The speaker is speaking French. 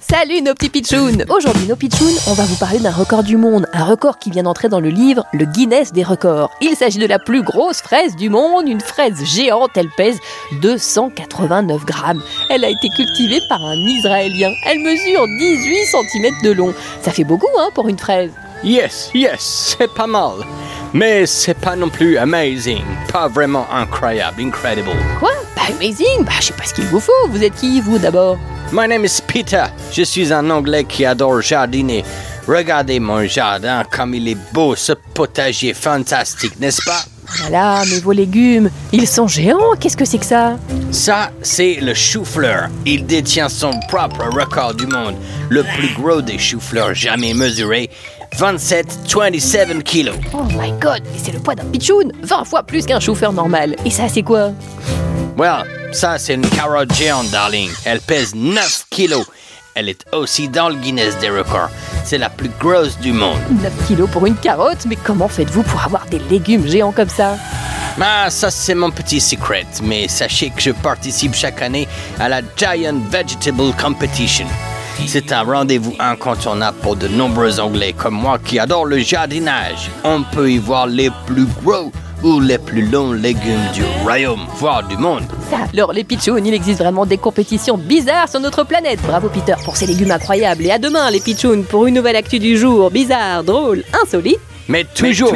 Salut nos petits pitchouns Aujourd'hui nos pitchouns, on va vous parler d'un record du monde, un record qui vient d'entrer dans le livre Le Guinness des records. Il s'agit de la plus grosse fraise du monde, une fraise géante, elle pèse 289 grammes. Elle a été cultivée par un Israélien. Elle mesure 18 cm de long. Ça fait beaucoup hein pour une fraise. Yes, yes, c'est pas mal. Mais c'est pas non plus amazing, pas vraiment incroyable, incredible. Quoi? Amazing Bah je sais pas ce qu'il vous faut. Vous êtes qui vous d'abord? My name is Peter. Je suis un Anglais qui adore jardiner. Regardez mon jardin comme il est beau, ce potager fantastique, n'est-ce pas? Voilà, mais vos légumes, ils sont géants, qu'est-ce que c'est que ça? Ça, c'est le chou-fleur. Il détient son propre record du monde, le plus gros des choux-fleurs jamais mesurés. 27-27 kilos. Oh my god, mais c'est le poids d'un pitchoun 20 fois plus qu'un chauffeur normal. Et ça c'est quoi? Well, ça c'est une carotte géante, darling. Elle pèse 9 kilos. Elle est aussi dans le Guinness des records. C'est la plus grosse du monde. 9 kilos pour une carotte? Mais comment faites-vous pour avoir des légumes géants comme ça? Ah, ça c'est mon petit secret, mais sachez que je participe chaque année à la Giant Vegetable Competition. C'est un rendez-vous incontournable pour de nombreux Anglais comme moi qui adorent le jardinage. On peut y voir les plus gros ou les plus longs légumes du royaume, voire du monde. Alors les pitchouns, il existe vraiment des compétitions bizarres sur notre planète. Bravo Peter pour ces légumes incroyables. Et à demain les pitchouns pour une nouvelle actu du jour. Bizarre, drôle, insolite. Mais toujours.